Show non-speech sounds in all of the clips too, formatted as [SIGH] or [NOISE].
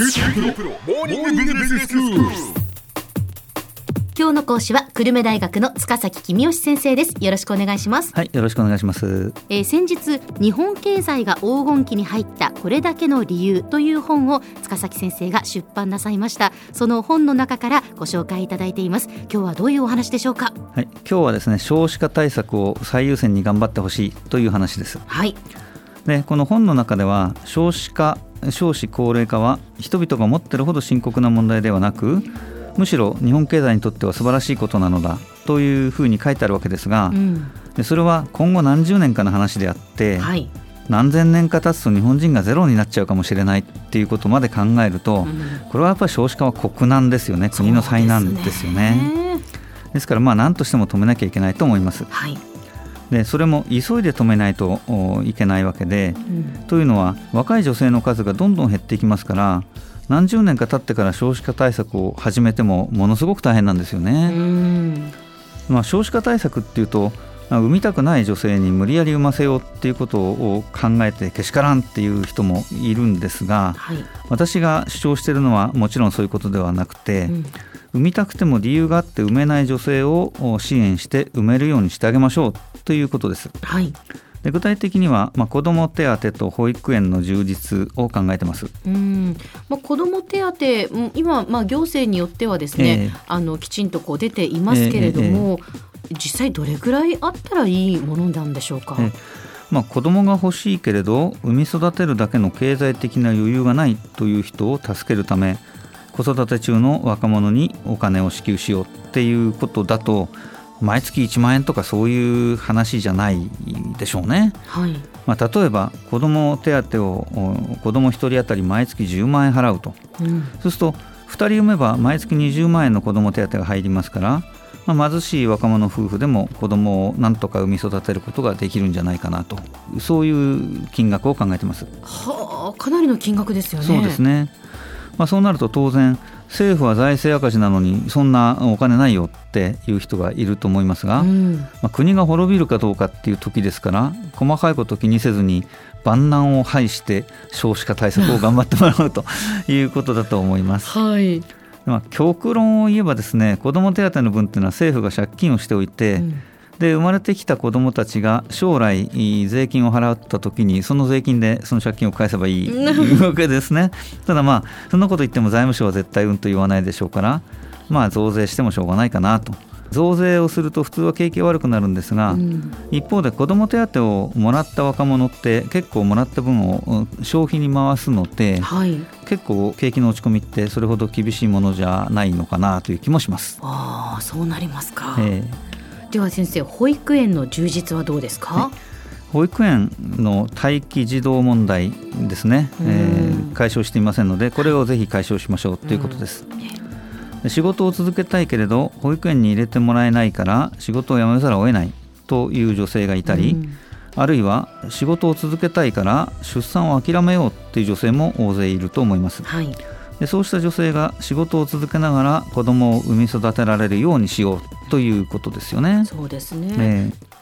今日の講師は久留米大学の塚崎君吉先生です。よろしくお願いします、はい、よろしくお願いします。えー先日日本経済が黄金期に入ったこれだけの理由という本を塚崎先生が出版なさいました。その本の中からご紹介いただいています。今日はどういうお話でしょうか？はい、今日はですね、少子化対策を最優先に頑張ってほしいという話です。はい。で、この本の中では少子化、少子高齢化は人々が思ってるほど深刻な問題ではなく、むしろ日本経済にとっては素晴らしいことなのだというふうに書いてあるわけですが、うん。でそれは今後何十年かの話であって、はい、何千年か経つと日本人がゼロになっちゃうかもしれないっていうことまで考えると、うん。これはやっぱり少子化は国難ですよね国の災難ですよね。ですね。ですからまあ何としても止めなきゃいけないと思います。はい、でそれも急いで止めないとおいけないわけでうん。というのは若い女性の数がどんどん減っていきますから何十年か経ってから少子化対策を始めてもものすごく大変なんですようね、ん。まあ、少子化対策っていうとまあ産みたくない女性に無理やり産ませようっていうことを考えてけしからんっていう人もいるんですがはい、私が主張しているのはもちろんそういうことではなくて、うん。産みたくても理由があって産めない女性をお支援して産めるようにしてあげましょうということです。はい、で具体的には、まあ、子ども手当と保育園の充実を考えてます。うんまあ、子ども手当うん今、まあ、行政によってはですね、ええあのきちんとこう出ていますけれども、実際どれぐらいあったらいいものなんでしょうか？えまあ、子どもが欲しいけれど産み育てるだけの経済的な余裕がないという人を助けるため子育て中の若者にお金を支給しようっていうことだと毎月1万円とかそういう話じゃないでしょうね。はい、まあ、例えば子ども手当をお子ども1人当たり毎月10万円払うとうんそうすると2人産めば毎月20万円の子ども手当が入りますから、まあ、貧しい若者夫婦でも子どもをなんとか産み育てることができるんじゃないかなとそういう金額を考えてます。はあかなりの金額ですよね。そうですね、まあ、そうなると当然政府は財政赤字なのにそんなお金ないよっていう人がいると思いますが、うん。まあ、国が滅びるかどうかっていう時ですから細かいこと気にせずに万難を排して少子化対策を頑張ってもらうと [LAUGHS] いうことだと思います。はい、まあ、極論を言えばですね子ども手当の分っていうのは政府が借金をしておいて、うんで生まれてきた子どもたちが将来税金を払った時にその税金でその借金を返せばいい [LAUGHS] わけですね。ただまあそんなこと言っても財務省は絶対うんと言わないでしょうからまあ増税してもしょうがないかなと。増税をすると普通は景気が悪くなるんですが、うん。一方で子ども手当をもらった若者って結構もらった分をうん消費に回すのではい、結構景気の落ち込みってそれほど厳しいものじゃないのかなという気もします。ああそうなりますか。えーでは先生保育園の充実はどうですか？保育園の待機児童問題ですね、うん。えー解消していませんのでこれをぜひ解消しましょうということです、で仕事を続けたいけれど保育園に入れてもらえないから仕事を辞めざるを得ないという女性がいたり、うん。あるいは仕事を続けたいから出産を諦めようっていう女性も大勢いると思います。はい、でそうした女性が仕事を続けながら子供を産み育てられるようにしようということですよね。そうですね。ええ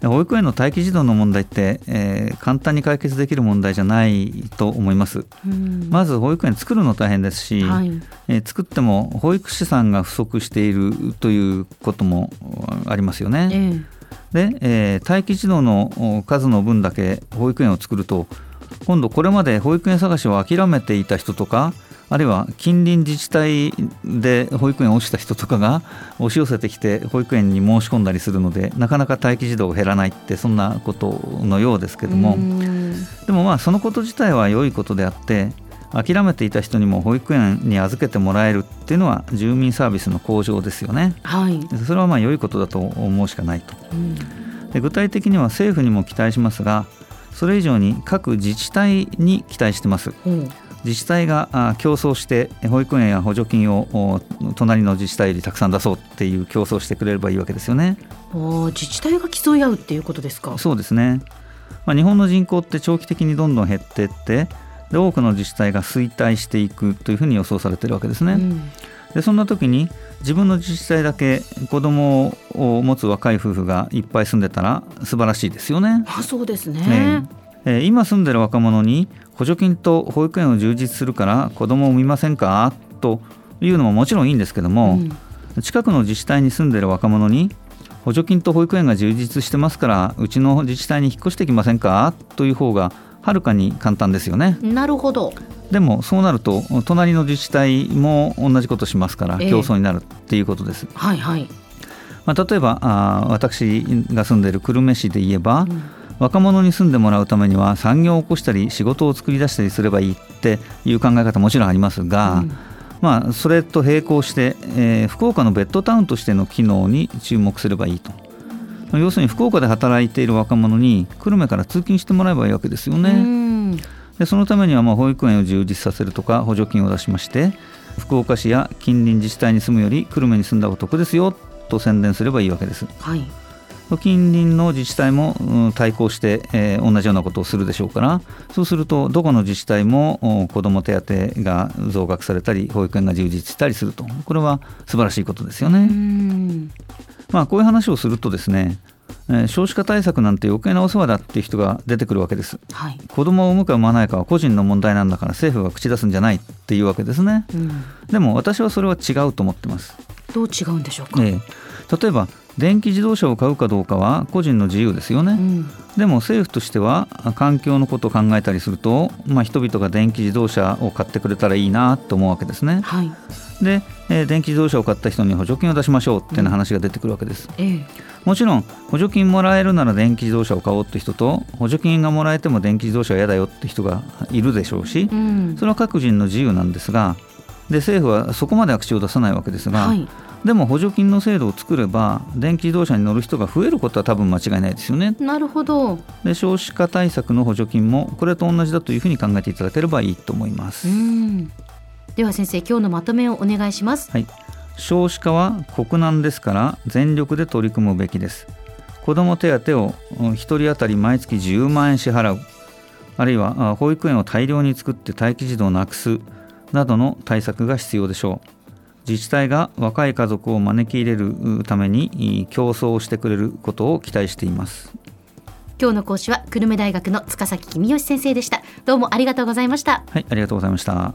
で保育園の待機児童の問題って、えー簡単に解決できる問題じゃないと思います。うんまず保育園作るの大変ですし、はい、えー作っても保育士さんが不足しているということもありますよね。えで、えー待機児童のお数の分だけ保育園を作ると今度これまで保育園探しを諦めていた人とかあるいは近隣自治体で保育園を落ちた人とかが押し寄せてきて保育園に申し込んだりするのでなかなか待機児童が減らないってそんなことのようですけえども、うん。でもまあそのこと自体は良いことであって諦めていた人にも保育園に預けてもらえるっていうのは住民サービスの向上ですよね。はい、それはまあ良いことだと思うしかないと。うん。で具体的には政府にも期待しますがそれ以上に各自治体に期待してます。うん自治体があ競争して保育園や補助金をお隣の自治体よりたくさん出そうっていう競争してくれればいいわけですよねあー自治体が競い合うっていうことですか？そうですね、まあ、日本の人口って長期的にどんどん減っていってで多くの自治体が衰退していくというふうに予想されているわけですね、うんでそんな時に自分の自治体だけ子供を持つ若い夫婦がいっぱい住んでたら素晴らしいですよね。あそうですね。ねえー今住んでる若者に補助金と保育園を充実するから子供を産みませんか？というのももちろんいいんですけども、うん。近くの自治体に住んでる若者に補助金と保育園が充実してますからうちの自治体に引っ越してきませんか？という方がはるかに簡単ですよね。なるほど。でもそうなると隣の自治体も同じことしますからええ。競争になるっていうことです、はいはい、まあ、例えばあー私が住んでる久留米市で言えば、うん若者に住んでもらうためには産業を起こしたり仕事を作り出したりすればいいっていう考え方もちろんありますが、うんまあ、それと並行して、えー福岡のベッドタウンとしての機能に注目すればいいと要するに福岡で働いている若者に久留米から通勤してもらえばいいわけですようね。んでそのためにはまあ保育園を充実させるとか補助金を出しまして福岡市や近隣自治体に住むより久留米に住んだ方が得ですよと宣伝すればいいわけです。はい近隣の自治体も、うん対抗して、えー同じようなことをするでしょうからそうするとどこの自治体もお子ども手当が増額されたり保育園が充実したりするとこれは素晴らしいことですようね。んまあ、こういう話をするとですね、えー少子化対策なんて余計なお世話だっていう人が出てくるわけです。はい子供を産むか産まないかは個人の問題なんだから政府が口出すんじゃないっていうわけですね。うんでも私はそれは違うと思ってます。どう違うんでしょうか、ええ例えば電気自動車を買うかどうかは個人の自由ですよね。うんでも政府としてはあ環境のことを考えたりすると、まあ、人々が電気自動車を買ってくれたらいいなと思うわけですね。はいで、えー電気自動車を買った人に補助金を出しましょうっていう話が出てくるわけです。ええもちろん補助金もらえるなら電気自動車を買おうって人と補助金がもらえても電気自動車は嫌だよって人がいるでしょうしうんそれは各人の自由なんですがで政府はそこまでは口を出さないわけですが、はいでも補助金の制度を作れば電気自動車に乗る人が増えることは多分間違いないですよね。なるほどで少子化対策の補助金もこれと同じだというふうに考えていただければいいと思います。うんでは先生今日のまとめをお願いしますはい、少子化は国難ですから全力で取り組むべきです。子ども手当を1人当たり毎月10万円支払うあるいはあ保育園を大量に作って待機児童をなくすなどの対策が必要でしょう。自治体が若い家族を招き入れるうためにい競争をしてくれることを期待しています。今日の講師は久留米大学の塚崎君吉先生でしたどうもありがとうございましたはい、ありがとうございました。